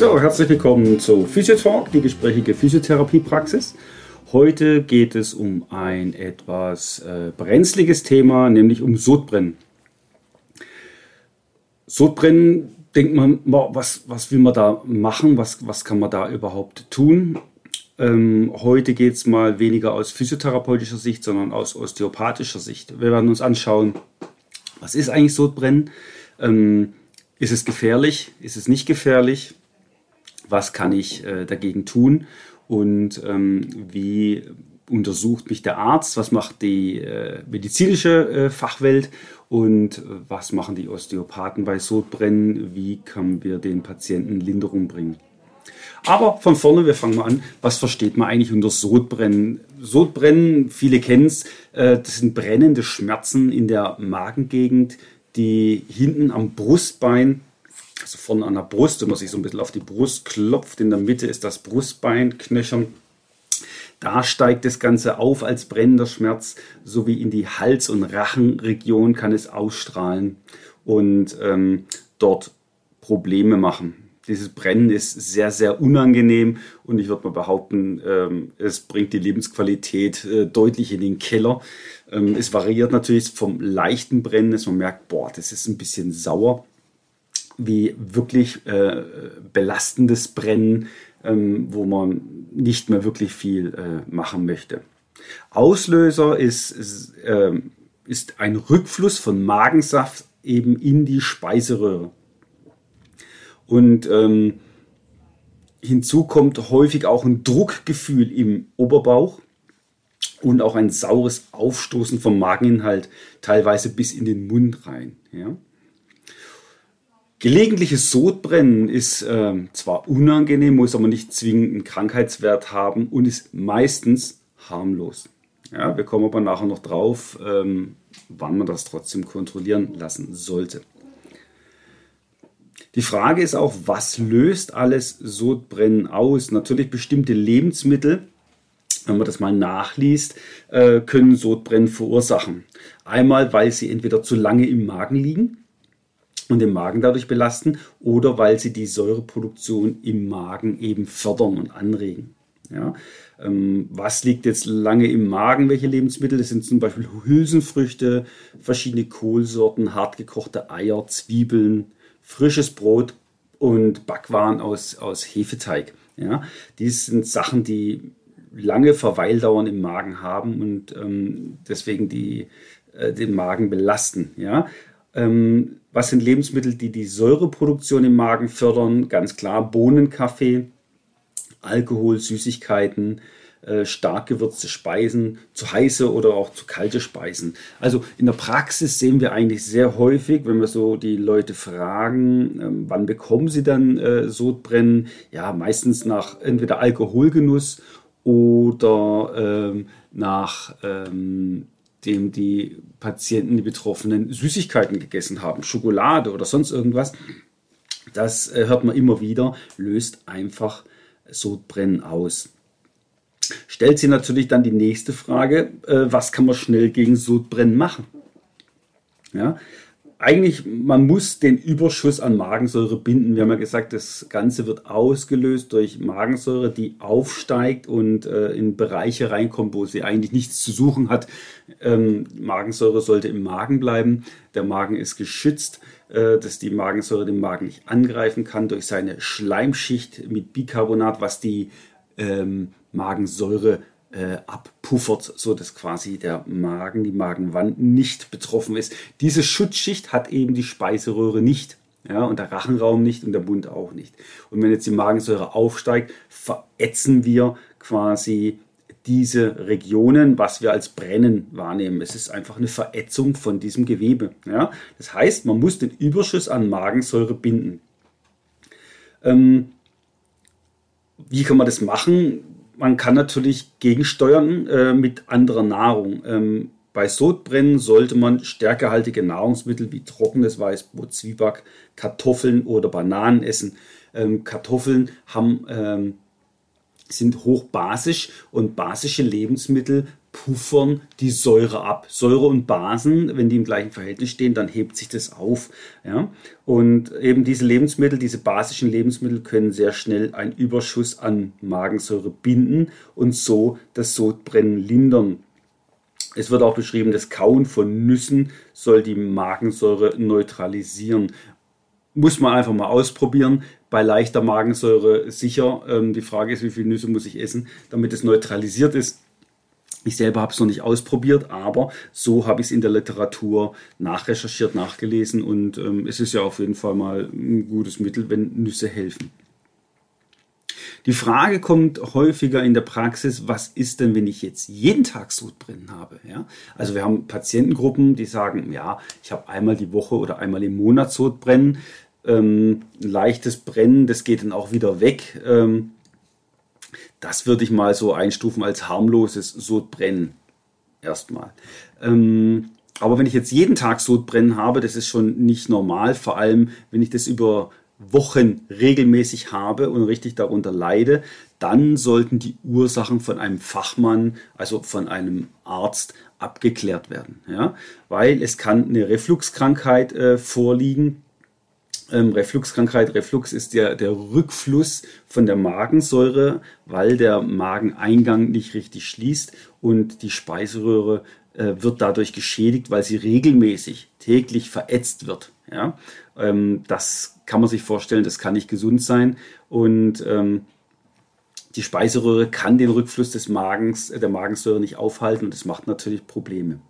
So, herzlich willkommen zu Physiotalk, die gesprächige Physiotherapiepraxis. Heute geht es um ein etwas äh, brenzliges Thema, nämlich um Sodbrennen. Sodbrennen, denkt man, was, was will man da machen, was, was kann man da überhaupt tun? Ähm, heute geht es mal weniger aus physiotherapeutischer Sicht, sondern aus osteopathischer Sicht. Wir werden uns anschauen, was ist eigentlich Sodbrennen? Ähm, ist es gefährlich? Ist es nicht gefährlich? Was kann ich äh, dagegen tun? Und ähm, wie untersucht mich der Arzt, was macht die äh, medizinische äh, Fachwelt? Und äh, was machen die Osteopathen bei Sodbrennen, wie können wir den Patienten Linderung bringen. Aber von vorne, wir fangen mal an, was versteht man eigentlich unter Sodbrennen? Sodbrennen, viele kennen es, äh, das sind brennende Schmerzen in der Magengegend, die hinten am Brustbein also vorne an der Brust, wenn man sich so ein bisschen auf die Brust klopft, in der Mitte ist das Brustbein, Knöchern. Da steigt das Ganze auf als brennender Schmerz, sowie in die Hals- und Rachenregion kann es ausstrahlen und ähm, dort Probleme machen. Dieses Brennen ist sehr, sehr unangenehm und ich würde mal behaupten, ähm, es bringt die Lebensqualität äh, deutlich in den Keller. Ähm, es variiert natürlich vom leichten Brennen, dass man merkt, boah, das ist ein bisschen sauer wie wirklich äh, belastendes Brennen, ähm, wo man nicht mehr wirklich viel äh, machen möchte. Auslöser ist, ist, äh, ist ein Rückfluss von Magensaft eben in die Speiseröhre. Und ähm, hinzu kommt häufig auch ein Druckgefühl im Oberbauch und auch ein saures Aufstoßen vom Mageninhalt, teilweise bis in den Mund rein. Ja? Gelegentliches Sodbrennen ist äh, zwar unangenehm, muss aber nicht zwingend einen Krankheitswert haben und ist meistens harmlos. Ja, wir kommen aber nachher noch drauf, ähm, wann man das trotzdem kontrollieren lassen sollte. Die Frage ist auch, was löst alles Sodbrennen aus? Natürlich bestimmte Lebensmittel, wenn man das mal nachliest, äh, können Sodbrennen verursachen. Einmal, weil sie entweder zu lange im Magen liegen, und den Magen dadurch belasten oder weil sie die Säureproduktion im Magen eben fördern und anregen. Ja, ähm, was liegt jetzt lange im Magen? Welche Lebensmittel? Das sind zum Beispiel Hülsenfrüchte, verschiedene Kohlsorten, hartgekochte Eier, Zwiebeln, frisches Brot und Backwaren aus, aus Hefeteig. Ja, dies sind Sachen, die lange Verweildauern im Magen haben und ähm, deswegen die, äh, den Magen belasten. Ja, ähm, was sind Lebensmittel, die die Säureproduktion im Magen fördern? Ganz klar Bohnenkaffee, Alkohol, Süßigkeiten, äh, stark gewürzte Speisen, zu heiße oder auch zu kalte Speisen. Also in der Praxis sehen wir eigentlich sehr häufig, wenn wir so die Leute fragen, ähm, wann bekommen sie dann äh, Sodbrennen? Ja, meistens nach entweder Alkoholgenuss oder ähm, nach ähm, dem die Patienten, die Betroffenen Süßigkeiten gegessen haben, Schokolade oder sonst irgendwas. Das äh, hört man immer wieder, löst einfach Sodbrennen aus. Stellt sich natürlich dann die nächste Frage, äh, was kann man schnell gegen Sodbrennen machen? Ja, eigentlich, man muss den Überschuss an Magensäure binden. Wir haben ja gesagt, das Ganze wird ausgelöst durch Magensäure, die aufsteigt und äh, in Bereiche reinkommt, wo sie eigentlich nichts zu suchen hat. Ähm, Magensäure sollte im Magen bleiben. Der Magen ist geschützt, äh, dass die Magensäure den Magen nicht angreifen kann durch seine Schleimschicht mit Bicarbonat, was die ähm, Magensäure äh, abpuffert, so dass quasi der Magen, die Magenwand nicht betroffen ist. Diese Schutzschicht hat eben die Speiseröhre nicht. Ja, und der Rachenraum nicht und der Mund auch nicht. Und wenn jetzt die Magensäure aufsteigt, verätzen wir quasi diese Regionen, was wir als Brennen wahrnehmen. Es ist einfach eine Verätzung von diesem Gewebe. Ja? Das heißt, man muss den Überschuss an Magensäure binden. Ähm, wie kann man das machen? Man kann natürlich gegensteuern äh, mit anderer Nahrung. Ähm, bei Sodbrennen sollte man stärkehaltige Nahrungsmittel wie trockenes Weißbrot, Zwieback, Kartoffeln oder Bananen essen. Ähm, Kartoffeln haben, ähm, sind hochbasisch und basische Lebensmittel puffern die Säure ab. Säure und Basen, wenn die im gleichen Verhältnis stehen, dann hebt sich das auf. Ja? Und eben diese Lebensmittel, diese basischen Lebensmittel können sehr schnell einen Überschuss an Magensäure binden und so das Sodbrennen lindern. Es wird auch beschrieben, das Kauen von Nüssen soll die Magensäure neutralisieren. Muss man einfach mal ausprobieren. Bei leichter Magensäure sicher. Ähm, die Frage ist, wie viele Nüsse muss ich essen, damit es neutralisiert ist. Ich selber habe es noch nicht ausprobiert, aber so habe ich es in der Literatur nachrecherchiert, nachgelesen und ähm, es ist ja auf jeden Fall mal ein gutes Mittel, wenn Nüsse helfen. Die Frage kommt häufiger in der Praxis, was ist denn, wenn ich jetzt jeden Tag Sodbrennen habe? Ja? Also wir haben Patientengruppen, die sagen, ja, ich habe einmal die Woche oder einmal im Monat Sodbrennen. Ähm, leichtes Brennen, das geht dann auch wieder weg. Ähm, das würde ich mal so einstufen als harmloses Sodbrennen. Erstmal. Ähm, aber wenn ich jetzt jeden Tag Sodbrennen habe, das ist schon nicht normal, vor allem wenn ich das über Wochen regelmäßig habe und richtig darunter leide, dann sollten die Ursachen von einem Fachmann, also von einem Arzt, abgeklärt werden. Ja? Weil es kann eine Refluxkrankheit äh, vorliegen. Ähm, Refluxkrankheit, Reflux ist der, der Rückfluss von der Magensäure, weil der Mageneingang nicht richtig schließt und die Speiseröhre äh, wird dadurch geschädigt, weil sie regelmäßig täglich verätzt wird. Ja? Ähm, das kann man sich vorstellen, das kann nicht gesund sein. Und ähm, die Speiseröhre kann den Rückfluss des Magens, der Magensäure nicht aufhalten und das macht natürlich Probleme.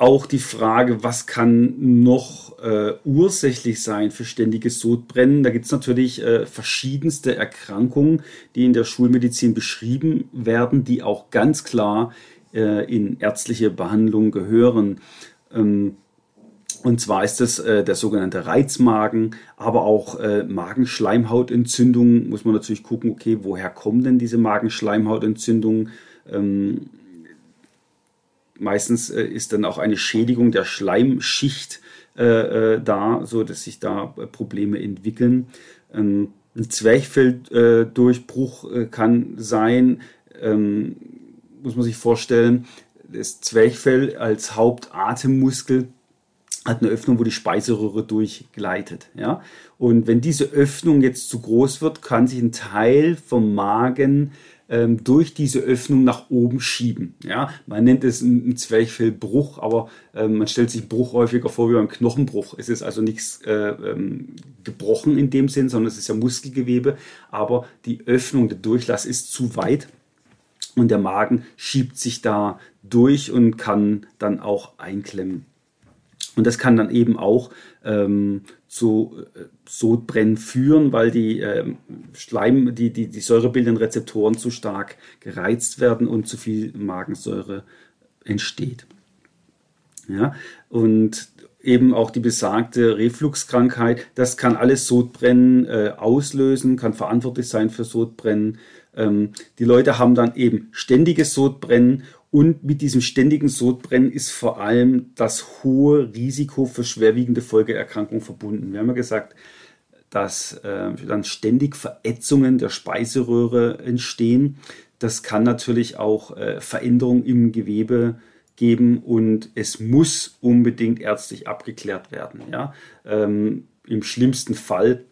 Auch die Frage, was kann noch äh, ursächlich sein für ständiges Sodbrennen? Da gibt es natürlich äh, verschiedenste Erkrankungen, die in der Schulmedizin beschrieben werden, die auch ganz klar äh, in ärztliche Behandlung gehören. Ähm, und zwar ist das äh, der sogenannte Reizmagen, aber auch äh, Magenschleimhautentzündungen. Muss man natürlich gucken, okay, woher kommen denn diese Magenschleimhautentzündungen? Ähm, meistens äh, ist dann auch eine Schädigung der Schleimschicht äh, äh, da, so dass sich da äh, Probleme entwickeln. Ähm, ein Zwerchfelldurchbruch kann sein, ähm, muss man sich vorstellen. Das Zwerchfell als Hauptatemmuskel hat eine Öffnung, wo die Speiseröhre durchgleitet. Ja? Und wenn diese Öffnung jetzt zu groß wird, kann sich ein Teil vom Magen ähm, durch diese Öffnung nach oben schieben. Ja? Man nennt es einen Zwerchfellbruch, aber ähm, man stellt sich Bruch häufiger vor wie beim Knochenbruch. Es ist also nichts äh, ähm, gebrochen in dem Sinn, sondern es ist ja Muskelgewebe, aber die Öffnung, der Durchlass ist zu weit und der Magen schiebt sich da durch und kann dann auch einklemmen. Und das kann dann eben auch ähm, zu äh, Sodbrennen führen, weil die ähm, Schleim, die, die, die säurebildenden Rezeptoren zu stark gereizt werden und zu viel Magensäure entsteht. Ja, und eben auch die besagte Refluxkrankheit, das kann alles Sodbrennen äh, auslösen, kann verantwortlich sein für Sodbrennen. Ähm, die Leute haben dann eben ständiges Sodbrennen und mit diesem ständigen Sodbrennen ist vor allem das hohe Risiko für schwerwiegende Folgeerkrankungen verbunden. Wir haben ja gesagt, dass äh, dann ständig Verätzungen der Speiseröhre entstehen. Das kann natürlich auch äh, Veränderungen im Gewebe geben und es muss unbedingt ärztlich abgeklärt werden. Ja? Ähm, Im schlimmsten Fall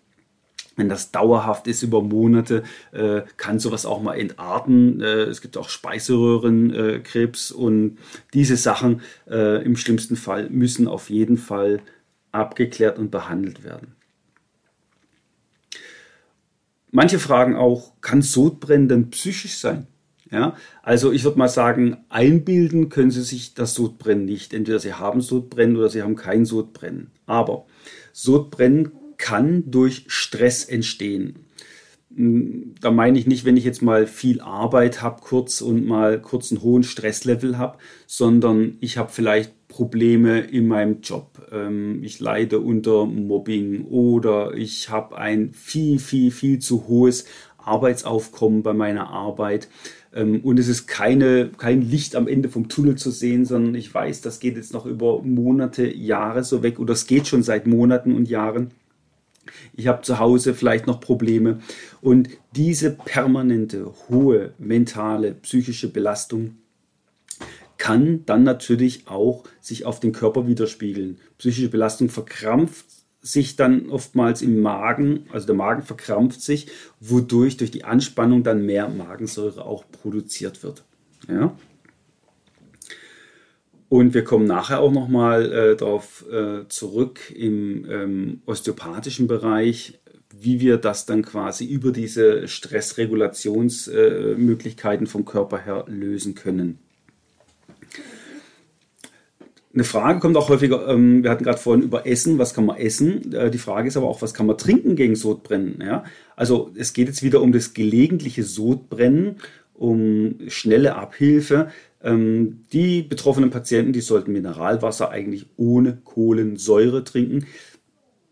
wenn das dauerhaft ist über Monate, äh, kann sowas auch mal entarten. Äh, es gibt auch Speiseröhrenkrebs äh, und diese Sachen äh, im schlimmsten Fall müssen auf jeden Fall abgeklärt und behandelt werden. Manche fragen auch, kann Sodbrennen denn psychisch sein? Ja, also ich würde mal sagen, einbilden können Sie sich das Sodbrennen nicht. Entweder Sie haben Sodbrennen oder Sie haben kein Sodbrennen. Aber Sodbrennen kann durch Stress entstehen. hm, da meine ich nicht, wenn ich jetzt mal viel Arbeit habe kurz und mal kurz einen hohen Stresslevel habe, sondern ich habe vielleicht Probleme in meinem Job. Ähm, ich leide unter Mobbing oder ich habe ein viel, viel, viel zu hohes Arbeitsaufkommen bei meiner Arbeit. Ähm, und es ist keine, kein Licht am Ende vom Tunnel zu sehen, sondern ich weiß, das geht jetzt noch über Monate, Jahre so weg oder es geht schon seit Monaten und Jahren. Ich habe zu Hause vielleicht noch Probleme. Und diese permanente, hohe mentale, psychische Belastung kann dann natürlich auch sich auf den Körper widerspiegeln. Psychische Belastung verkrampft sich dann oftmals im Magen, also der Magen verkrampft sich, wodurch durch die Anspannung dann mehr Magensäure auch produziert wird. Ja? Und wir kommen nachher auch nochmal äh, darauf äh, zurück im ähm, osteopathischen Bereich, wie wir das dann quasi über diese Stressregulationsmöglichkeiten äh, vom Körper her lösen können. Eine Frage kommt auch häufiger, ähm, wir hatten gerade vorhin über Essen, was kann man essen? Äh, die Frage ist aber auch, was kann man trinken gegen Sodbrennen? Ja? Also es geht jetzt wieder um das gelegentliche Sodbrennen, um schnelle Abhilfe. Ähm, die betroffenen Patienten, die sollten Mineralwasser eigentlich ohne Kohlensäure trinken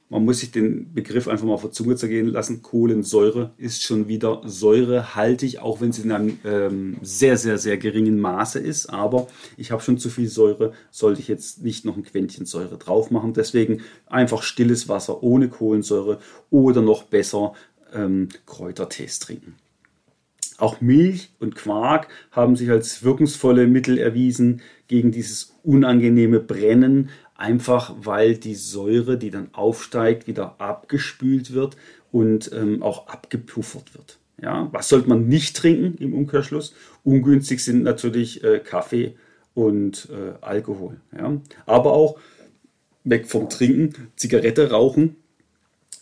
man muss sich den Begriff einfach mal auf der Zunge zergehen lassen. Kohlensäure ist schon wieder säurehaltig, auch wenn sie in einem ähm, sehr, sehr, sehr geringen Maße ist. Aber ich habe schon zu viel Säure, sollte ich jetzt nicht noch ein Quäntchen Säure drauf machen. Deswegen einfach stilles Wasser ohne Kohlensäure oder noch besser ähm, Kräutertees trinken. Auch Milch und Quark haben sich als wirkungsvolle Mittel erwiesen gegen dieses unangenehme Brennen, einfach weil die Säure, die dann aufsteigt, wieder abgespült wird und ähm, auch abgepuffert wird. Ja, was sollte man nicht trinken im Umkehrschluss? Ungünstig sind natürlich äh, Kaffee und äh, Alkohol. Ja? Aber auch weg vom Trinken, Zigarette rauchen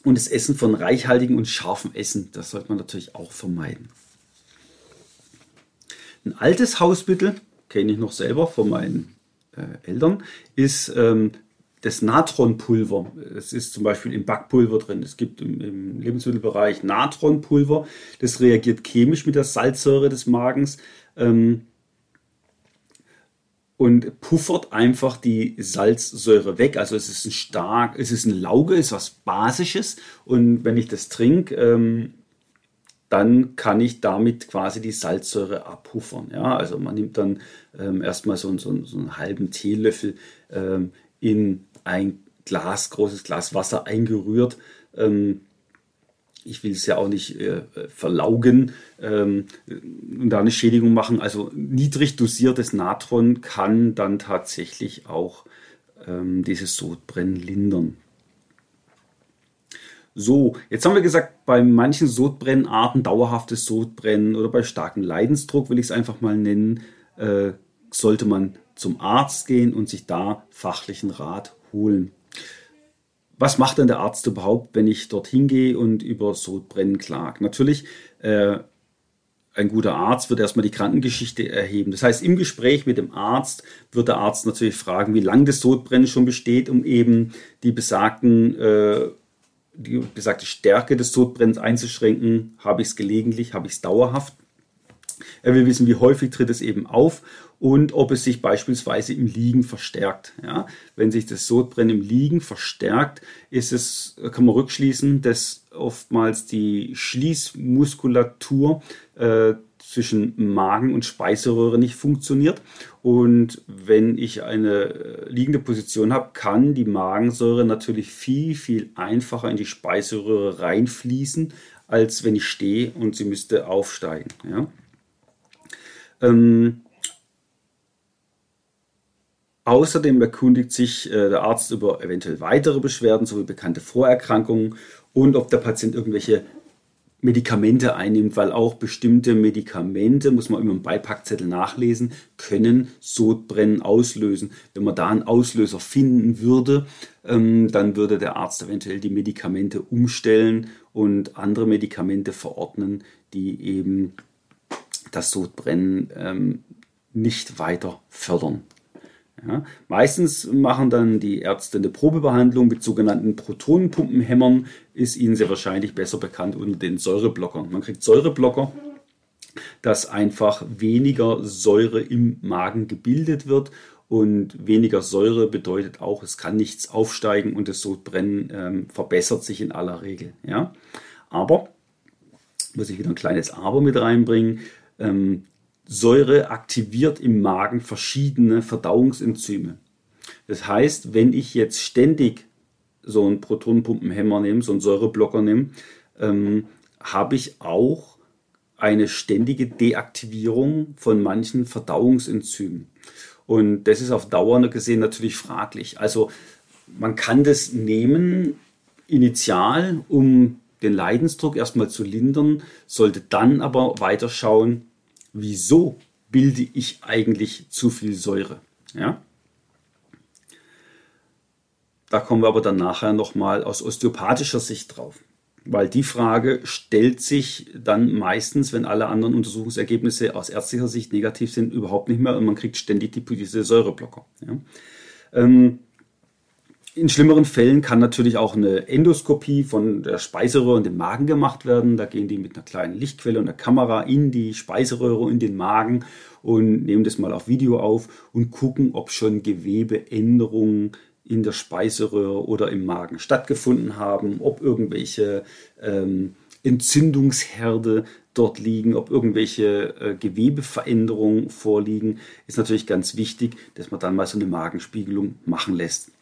und das Essen von reichhaltigem und scharfem Essen. Das sollte man natürlich auch vermeiden. Ein altes Hausmittel, kenne ich noch selber von meinen äh, Eltern, ist ähm, das Natronpulver. Es ist zum Beispiel im Backpulver drin. Es gibt im, im, Lebensmittelbereich Natronpulver. Das reagiert chemisch mit der Salzsäure des Magens ähm, und puffert einfach die Salzsäure weg. Also es ist ein stark, es ist ein Lauge, es ist was Basisches. Und wenn ich das trinke, ähm, dann kann ich damit quasi die Salzsäure abpuffern. Ja, also man nimmt dann ähm, erstmal so, so, so, einen halben Teelöffel ähm, in ein Glas, großes Glas Wasser eingerührt. Ähm, ich will es ja auch nicht äh, verlaugen ähm, und da eine Schädigung machen. Also niedrig dosiertes Natron kann dann tatsächlich auch ähm, dieses Sodbrennen lindern. So, jetzt haben wir gesagt, bei manchen Sodbrennarten, dauerhaftes Sodbrennen oder bei starkem Leidensdruck, will ich es einfach mal nennen, äh, sollte man zum Arzt gehen und sich da fachlichen Rat holen. Was macht denn der Arzt überhaupt, wenn ich dorthin gehe und über Sodbrennen klage? Natürlich, äh, ein guter Arzt wird erstmal die Krankengeschichte erheben. Das heißt, im Gespräch mit dem Arzt wird der Arzt natürlich fragen, wie lange das Sodbrennen schon besteht, um eben die besagten äh, die besagte Stärke des Sodbrennens einzuschränken. Habe ich es gelegentlich, habe ich es dauerhaft? Er will wissen, wie häufig tritt es eben auf und ob es sich beispielsweise im Liegen verstärkt. Ja, wenn sich das Sodbrennen im Liegen verstärkt, ist es, kann man rückschließen, dass oftmals die Schließmuskulatur äh, zwischen Magen und Speiseröhre nicht funktioniert. Und wenn ich eine äh, liegende Position habe, kann die Magensäure natürlich viel, viel einfacher in die Speiseröhre reinfließen, als wenn ich stehe und sie müsste aufsteigen. Ja? Ähm, Außerdem erkundigt sich äh, der Arzt über eventuell weitere Beschwerden sowie bekannte Vorerkrankungen und ob der Patient irgendwelche Medikamente einnimmt, weil auch bestimmte Medikamente, muss man immer im Beipackzettel nachlesen, können Sodbrennen auslösen. Wenn man da einen Auslöser finden würde, ähm, dann würde der Arzt eventuell die Medikamente umstellen und andere Medikamente verordnen, die eben das Sodbrennen ähm, nicht weiter fördern. Ja, meistens machen dann die Ärzte eine Probebehandlung mit sogenannten Protonenpumpenhämmern, ist Ihnen sehr wahrscheinlich besser bekannt unter den Säureblockern. Man kriegt Säureblocker, dass einfach weniger Säure im Magen gebildet wird und weniger Säure bedeutet auch, es kann nichts aufsteigen und das Sodbrennen ähm, verbessert sich in aller Regel. Ja? Aber, muss ich wieder ein kleines Aber mit reinbringen, ähm, Säure aktiviert im Magen verschiedene Verdauungsenzyme. Das heißt, wenn ich jetzt ständig so einen Protonenpumpenhemmer nehme, so einen Säureblocker nehme, ähm, habe ich auch eine ständige Deaktivierung von manchen Verdauungsenzymen. Und das ist auf Dauer gesehen natürlich fraglich. Also man kann das nehmen initial, um den Leidensdruck erstmal zu lindern, sollte dann aber weiter schauen, wieso bilde ich eigentlich zu viel Säure. Ja? Da kommen wir aber dann nachher nochmal aus osteopathischer Sicht drauf. Weil die Frage stellt sich dann meistens, wenn alle anderen Untersuchungsergebnisse aus ärztlicher Sicht negativ sind, überhaupt nicht mehr und man kriegt ständig die, diese Säureblocker. Ja? Ähm, in schlimmeren Fällen kann natürlich auch eine Endoskopie von der Speiseröhre und dem Magen gemacht werden. Da gehen die mit einer kleinen Lichtquelle und einer Kamera in die Speiseröhre, in den Magen und nehmen das mal auf Video auf und gucken, ob schon Gewebeänderungen in der Speiseröhre oder im Magen stattgefunden haben, ob irgendwelche ähm, Entzündungsherde dort liegen, ob irgendwelche äh, Gewebeveränderungen vorliegen, ist natürlich ganz wichtig, dass man dann mal so eine Magenspiegelung machen lässt.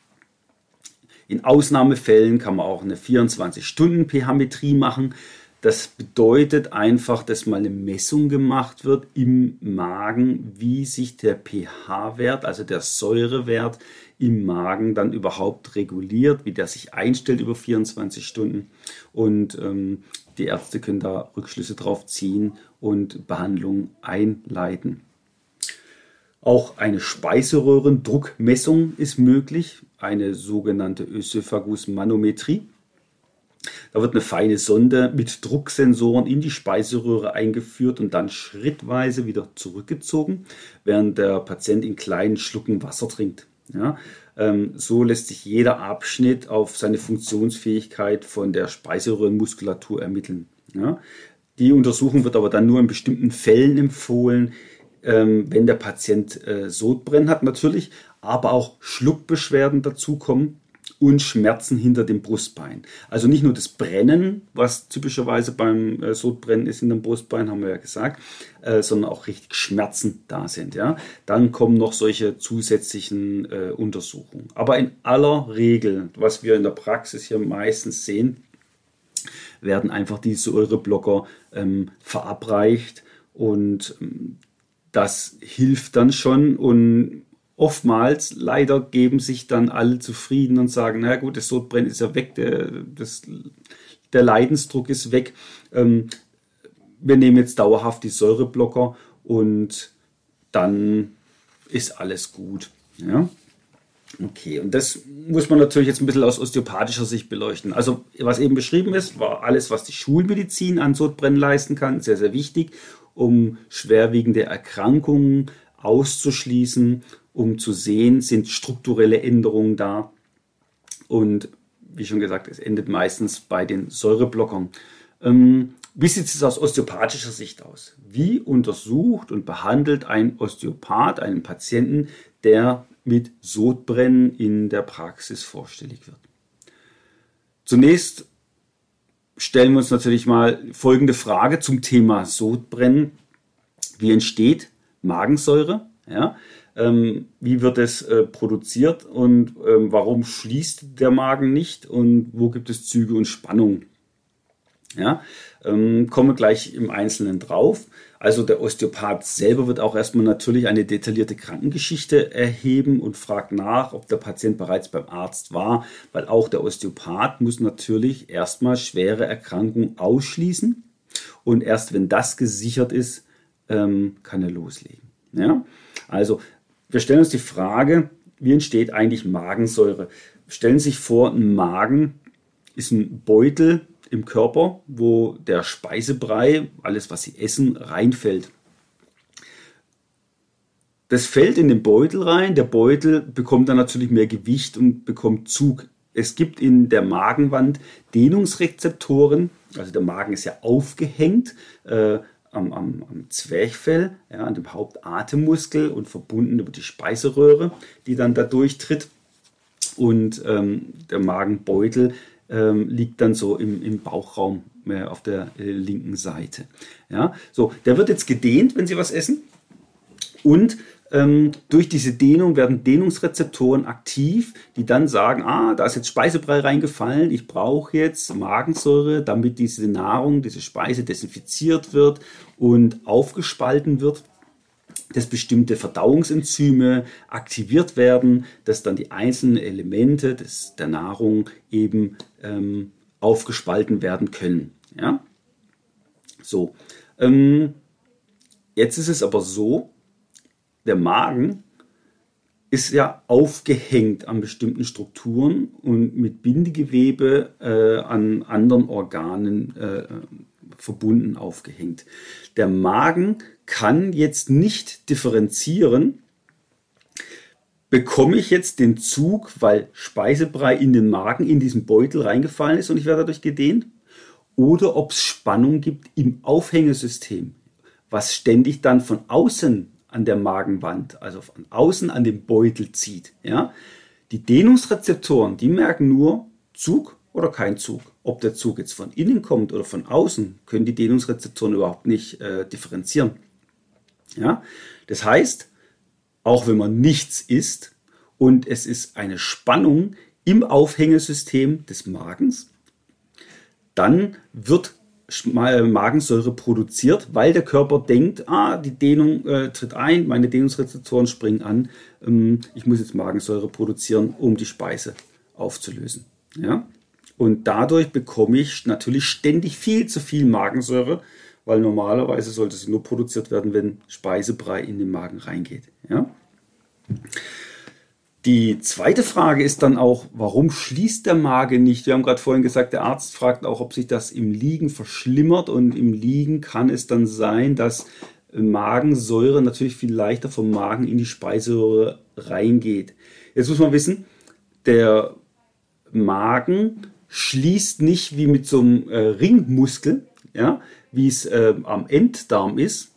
In Ausnahmefällen kann man auch eine 24-Stunden-pH-Metrie machen. Das bedeutet einfach, dass mal eine Messung gemacht wird im Magen, wie sich der pH-Wert, also der Säurewert im Magen dann überhaupt reguliert, wie der sich einstellt über 24 Stunden. Und ähm, die Ärzte können da Rückschlüsse drauf ziehen und Behandlung einleiten. Auch eine Speiseröhrendruckmessung ist möglich, eine sogenannte Ösophagusmanometrie. Da wird eine feine Sonde mit Drucksensoren in die Speiseröhre eingeführt und dann schrittweise wieder zurückgezogen, während der Patient in kleinen Schlucken Wasser trinkt. Ja, ähm, so lässt sich jeder Abschnitt auf seine Funktionsfähigkeit von der Speiseröhrenmuskulatur ermitteln. Ja, die Untersuchung wird aber dann nur in bestimmten Fällen empfohlen, wenn der Patient äh, Sodbrennen hat natürlich, aber auch Schluckbeschwerden dazukommen und Schmerzen hinter dem Brustbein. Also nicht nur das Brennen, was typischerweise beim äh, Sodbrennen ist in dem Brustbein, haben wir ja gesagt, äh, sondern auch richtig Schmerzen da sind. Ja? Dann kommen noch solche zusätzlichen äh, Untersuchungen. Aber in aller Regel, was wir in der Praxis hier meistens sehen, werden einfach diese Säureblocker ähm, verabreicht und ähm, das hilft dann schon und oftmals leider geben sich dann alle zufrieden und sagen, na gut, das Sodbrennen ist ja weg, der, das, der Leidensdruck ist weg. Ähm, wir nehmen jetzt dauerhaft die Säureblocker und dann ist alles gut. Ja? Okay, und das muss man natürlich jetzt ein bisschen aus osteopathischer Sicht beleuchten. Also, was eben beschrieben ist, war alles, was die Schulmedizin an Sodbrennen leisten kann, sehr, sehr wichtig um schwerwiegende Erkrankungen auszuschließen, um zu sehen, sind strukturelle Änderungen da. Und wie schon gesagt, es endet meistens bei den Säureblockern. Ähm, wie sieht es aus osteopathischer Sicht aus? Wie untersucht und behandelt ein Osteopath einen Patienten, der mit Sodbrennen in der Praxis vorstellig wird? Zunächst stellen wir uns natürlich mal folgende Frage zum Thema Sodbrennen. Wie entsteht Magensäure? Ja? Ähm, wie wird es äh, produziert und ähm, warum schließt der Magen nicht und wo gibt es Züge und Spannungen? Ja, ähm, komme gleich im Einzelnen drauf. Also der Osteopath selber wird auch erstmal natürlich eine detaillierte Krankengeschichte erheben und fragt nach, ob der Patient bereits beim Arzt war, weil auch der Osteopath muss natürlich erstmal schwere Erkrankungen ausschließen und erst wenn das gesichert ist, ähm, kann er loslegen. Ja? Also wir stellen uns die Frage, wie entsteht eigentlich Magensäure? Stellen Sie sich vor, ein Magen ist ein Beutel, im Körper, wo der Speisebrei, alles was sie essen, reinfällt. das fällt in den Beutel rein. Der Beutel bekommt dann natürlich mehr Gewicht und bekommt Zug. Es gibt in der Magenwand Dehnungsrezeptoren. Also der Magen ist ja aufgehängt äh, am, am, am, Zwerchfell, ja, an dem Hauptatemmuskel und verbunden über die Speiseröhre, die dann da durchtritt. Und ähm, der Magenbeutel ähm, liegt dann so im, im Bauchraum äh, auf der äh, linken Seite. Ja, so, der wird jetzt gedehnt, wenn Sie was essen. Und ähm, durch diese Dehnung werden Dehnungsrezeptoren aktiv, die dann sagen, ah, da ist jetzt Speisebrei reingefallen, ich brauche jetzt Magensäure, damit diese Nahrung, diese Speise desinfiziert wird und aufgespalten wird dass bestimmte Verdauungsenzyme aktiviert werden, dass dann die einzelnen Elemente des, der Nahrung eben ähm, aufgespalten werden können. Ja? So, ähm, jetzt ist es aber so, der Magen ist ja aufgehängt an bestimmten Strukturen und mit Bindegewebe äh, an anderen Organen äh, verbunden aufgehängt. Der Magen kann jetzt nicht differenzieren, bekomme ich jetzt den Zug, weil Speisebrei in den Magen, in diesen Beutel reingefallen ist und ich werde dadurch gedehnt, oder ob es Spannung gibt im Aufhängesystem, was ständig dann von außen an der Magenwand, also von außen an dem Beutel zieht. Ja? Die Dehnungsrezeptoren, die merken nur Zug oder kein Zug. Ob der Zug jetzt von innen kommt oder von außen, können die Dehnungsrezeptoren überhaupt nicht äh, differenzieren. Ja? Das heißt, auch wenn man nichts isst und es ist eine Spannung im Aufhängesystem des Magens, dann wird Magensäure produziert, weil der Körper denkt, ah, die Dehnung äh, tritt ein, meine Dehnungsrezeptoren springen an, ähm, ich muss jetzt Magensäure produzieren, um die Speise aufzulösen. Ja? Und dadurch bekomme ich natürlich ständig viel zu viel Magensäure, weil normalerweise sollte sie nur produziert werden, wenn Speisebrei in den Magen reingeht. Ja? Die zweite Frage ist dann auch, warum schließt der Magen nicht? Wir haben gerade vorhin gesagt, der Arzt fragt auch, ob sich das im Liegen verschlimmert und im Liegen kann es dann sein, dass Magensäure natürlich viel leichter vom Magen in die Speiseröhre reingeht. Jetzt muss man wissen, der Magen schließt nicht wie mit so einem äh, Ringmuskel, ja, wie es äh, am Enddarm ist,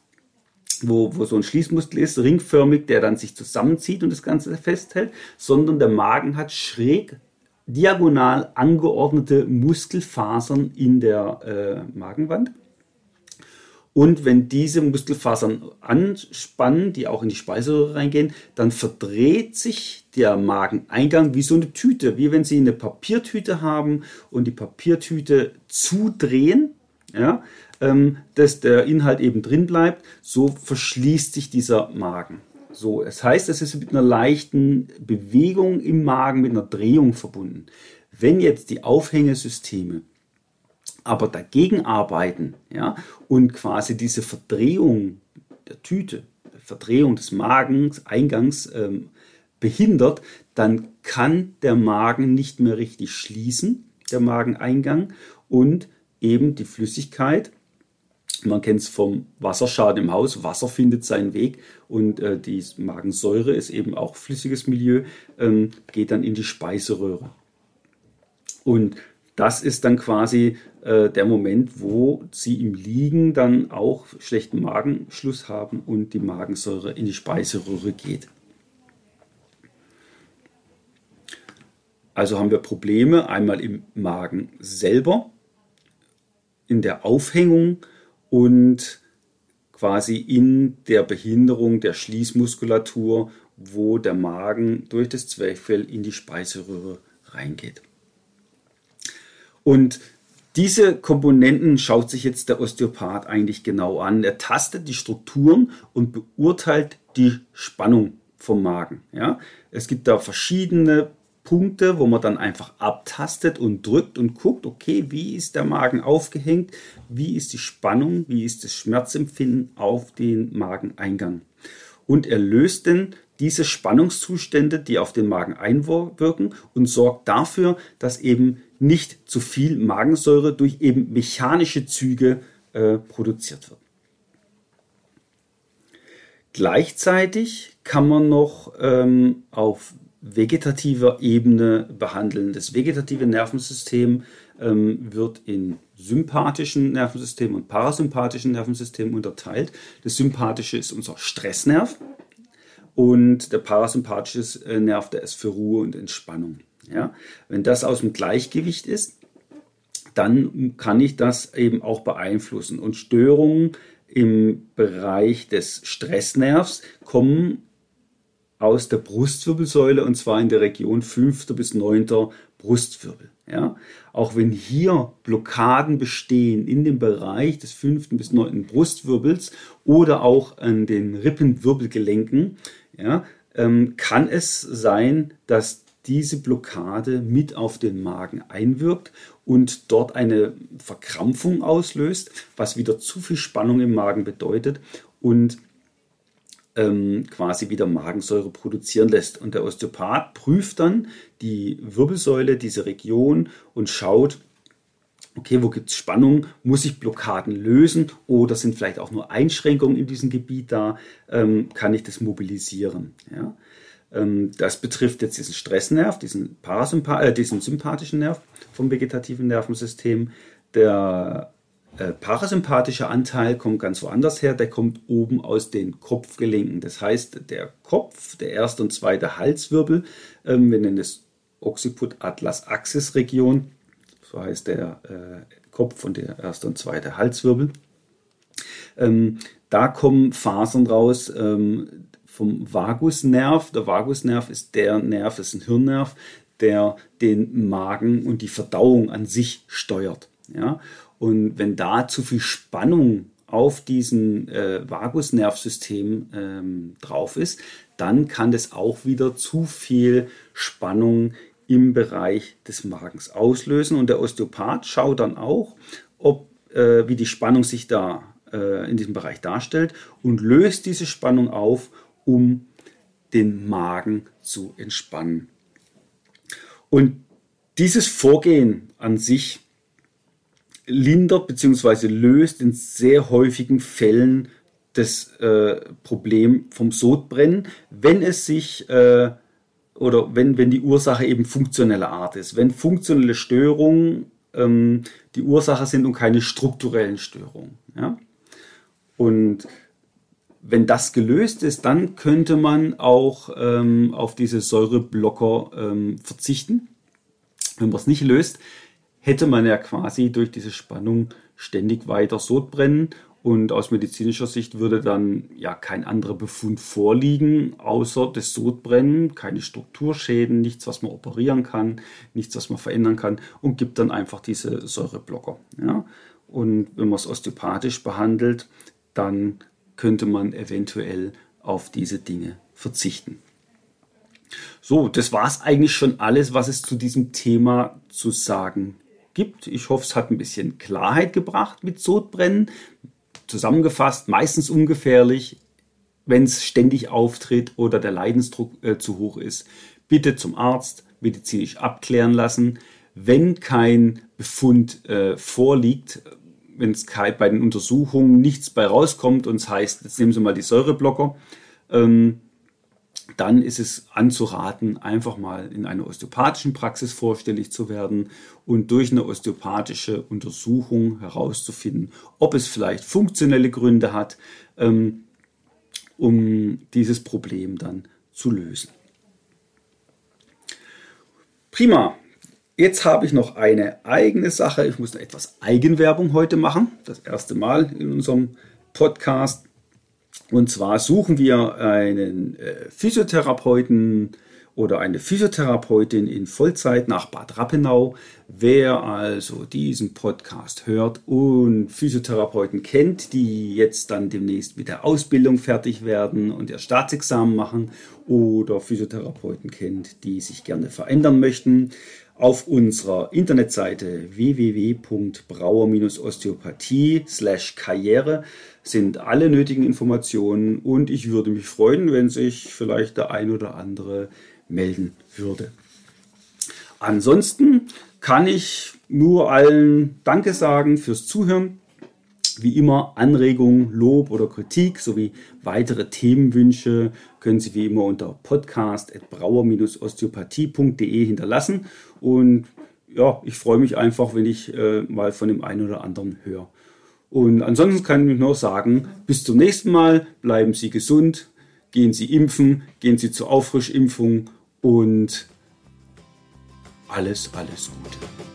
wo, wo so ein Schließmuskel ist, ringförmig, der dann sich zusammenzieht und das Ganze festhält, sondern der Magen hat schräg diagonal angeordnete Muskelfasern in der äh, Magenwand. Und wenn diese Muskelfasern anspannen, die auch in die Speiseröhre reingehen, dann verdreht sich der Mageneingang wie so eine Tüte, wie wenn Sie eine Papiertüte haben und die Papiertüte zudrehen, ja, ähm, dass der Inhalt eben drin bleibt, so verschließt sich dieser Magen. So, das heißt, es ist mit einer leichten Bewegung im Magen, mit einer Drehung verbunden. Wenn jetzt die Aufhängesysteme aber dagegen arbeiten ja, und quasi diese Verdrehung der Tüte, Verdrehung des Magens, Eingangs ähm, behindert, dann kann der Magen nicht mehr richtig schließen, der Mageneingang, und eben die Flüssigkeit man kennt es vom Wasserschaden im Haus. Wasser findet seinen Weg und äh, die Magensäure ist eben auch flüssiges Milieu, ähm, geht dann in die Speiseröhre. Und das ist dann quasi äh, der Moment, wo sie im Liegen dann auch schlechten Magenschluss haben und die Magensäure in die Speiseröhre geht. Also haben wir Probleme einmal im Magen selber, in der Aufhängung und quasi in der Behinderung der Schließmuskulatur, wo der Magen durch das Zwerchfell in die Speiseröhre reingeht. Und diese Komponenten schaut sich jetzt der Osteopath eigentlich genau an. Er tastet die Strukturen und beurteilt die Spannung vom Magen. Ja? Es gibt da verschiedene Punkte, wo man dann einfach abtastet und drückt und guckt, okay, wie ist der Magen aufgehängt, wie ist die Spannung, wie ist das Schmerzempfinden auf den Mageneingang. Und er löst dann diese Spannungszustände, die auf den Magen einwirken und sorgt dafür, dass eben nicht zu viel Magensäure durch eben mechanische Züge äh, produziert wird. Gleichzeitig kann man noch ähm, auf vegetativer Ebene behandeln. Das vegetative Nervensystem ähm, wird in sympathischen Nervensystem und parasympathischen Nervensystem unterteilt. Das sympathische ist unser Stressnerv und der parasympathische äh, Nerv, der ist für Ruhe und Entspannung. Ja? Wenn das aus dem Gleichgewicht ist, dann kann ich das eben auch beeinflussen. Und Störungen im Bereich des Stressnervs kommen aus der Brustwirbelsäule und zwar in der Region 5. bis 9. Brustwirbel. Ja? Auch wenn hier Blockaden bestehen in dem Bereich des 5. bis 9. Brustwirbels oder auch an den Rippenwirbelgelenken, ja, ähm, kann es sein, dass diese Blockade mit auf den Magen einwirkt und dort eine Verkrampfung auslöst, was wieder zu viel Spannung im Magen bedeutet und ähm, quasi wieder Magensäure produzieren lässt. Und der Osteopath prüft dann die Wirbelsäule, diese Region und schaut, okay, wo gibt es Spannung, muss ich Blockaden lösen oder sind vielleicht auch nur Einschränkungen in diesem Gebiet da, ähm, kann ich das mobilisieren. Ja? Ähm, das betrifft jetzt diesen Stressnerv, diesen, Parasympa äh, diesen sympathischen Nerv vom vegetativen Nervensystem. Der äh, parasympathische Anteil kommt ganz woanders her, der kommt oben aus den Kopfgelenken. Das heißt, der Kopf, der erste und zweite Halswirbel, ähm, wir nennen es Occiput-Atlas-Axis-Region, so heißt der äh, Kopf und der erste und zweite Halswirbel. Ähm, da kommen Fasern raus ähm, vom Vagusnerv. Der Vagusnerv ist der Nerv, ist ein Hirnnerv, der den Magen und die Verdauung an sich steuert. Ja? Und wenn da zu viel Spannung auf diesem äh, Vagusnervsystem ähm, drauf ist, dann kann das auch wieder zu viel Spannung im Bereich des Magens auslösen. Und der Osteopath schaut dann auch, ob, äh, wie die Spannung sich da äh, in diesem Bereich darstellt und löst diese Spannung auf, um den Magen zu entspannen. Und dieses Vorgehen an sich lindert bzw. löst in sehr häufigen Fällen das äh, Problem vom Sodbrennen, wenn es sich äh, oder wenn, wenn die Ursache eben funktioneller Art ist. Wenn funktionelle Störungen ähm, die Ursache sind und keine strukturellen Störungen. Ja? Und wenn das gelöst ist, dann könnte man auch ähm, auf diese Säureblocker ähm, verzichten. Wenn man es nicht löst, hätte man ja quasi durch diese Spannung ständig weiter Sodbrennen und aus medizinischer Sicht würde dann ja kein anderer Befund vorliegen, außer das Sodbrennen, keine Strukturschäden, nichts, was man operieren kann, nichts, was man verändern kann und gibt dann einfach diese Säureblocker. Ja? Und wenn man es osteopathisch behandelt, dann könnte man eventuell auf diese Dinge verzichten. So, das war es eigentlich schon alles, was es zu diesem Thema zu sagen gibt. Ich hoffe, es hat ein bisschen Klarheit gebracht mit Sodbrennen. Zusammengefasst, meistens ungefährlich, wenn es ständig auftritt oder der Leidensdruck äh, zu hoch ist. Bitte zum Arzt, medizinisch abklären lassen. Wenn kein Befund äh, vorliegt, wenn es bei den Untersuchungen nichts bei rauskommt und es heißt, jetzt nehmen Sie mal die Säureblocker, ähm, dann ist es anzuraten, einfach mal in einer osteopathischen Praxis vorstellig zu werden und durch eine osteopathische Untersuchung herauszufinden, ob es vielleicht funktionelle Gründe hat, ähm, um dieses Problem dann zu lösen. Prima. Jetzt habe ich noch eine eigene Sache. Ich muss etwas Eigenwerbung heute machen. Das erste Mal in unserem Podcast. Und zwar suchen wir einen äh, Physiotherapeuten oder eine Physiotherapeutin in Vollzeit nach Bad Rappenau. Wer also diesen Podcast hört und Physiotherapeuten kennt, die jetzt dann demnächst mit der Ausbildung fertig werden und ihr Staatsexamen machen oder Physiotherapeuten kennt, die sich gerne verändern möchten, auf unserer Internetseite www.brauer-osteopathie/karriere sind alle nötigen Informationen und ich würde mich freuen, wenn sich vielleicht der ein oder andere melden würde. Ansonsten kann ich nur allen Danke sagen fürs Zuhören. Wie immer Anregungen, Lob oder Kritik sowie weitere Themenwünsche können Sie wie immer unter podcast.brauer-osteopathie.de hinterlassen. Und ja, ich freue mich einfach, wenn ich äh, mal von dem einen oder anderen höre. Und ansonsten kann ich nur sagen, bis zum nächsten Mal, bleiben Sie gesund, gehen Sie impfen, gehen Sie zur Auffrischimpfung und alles, alles Gute.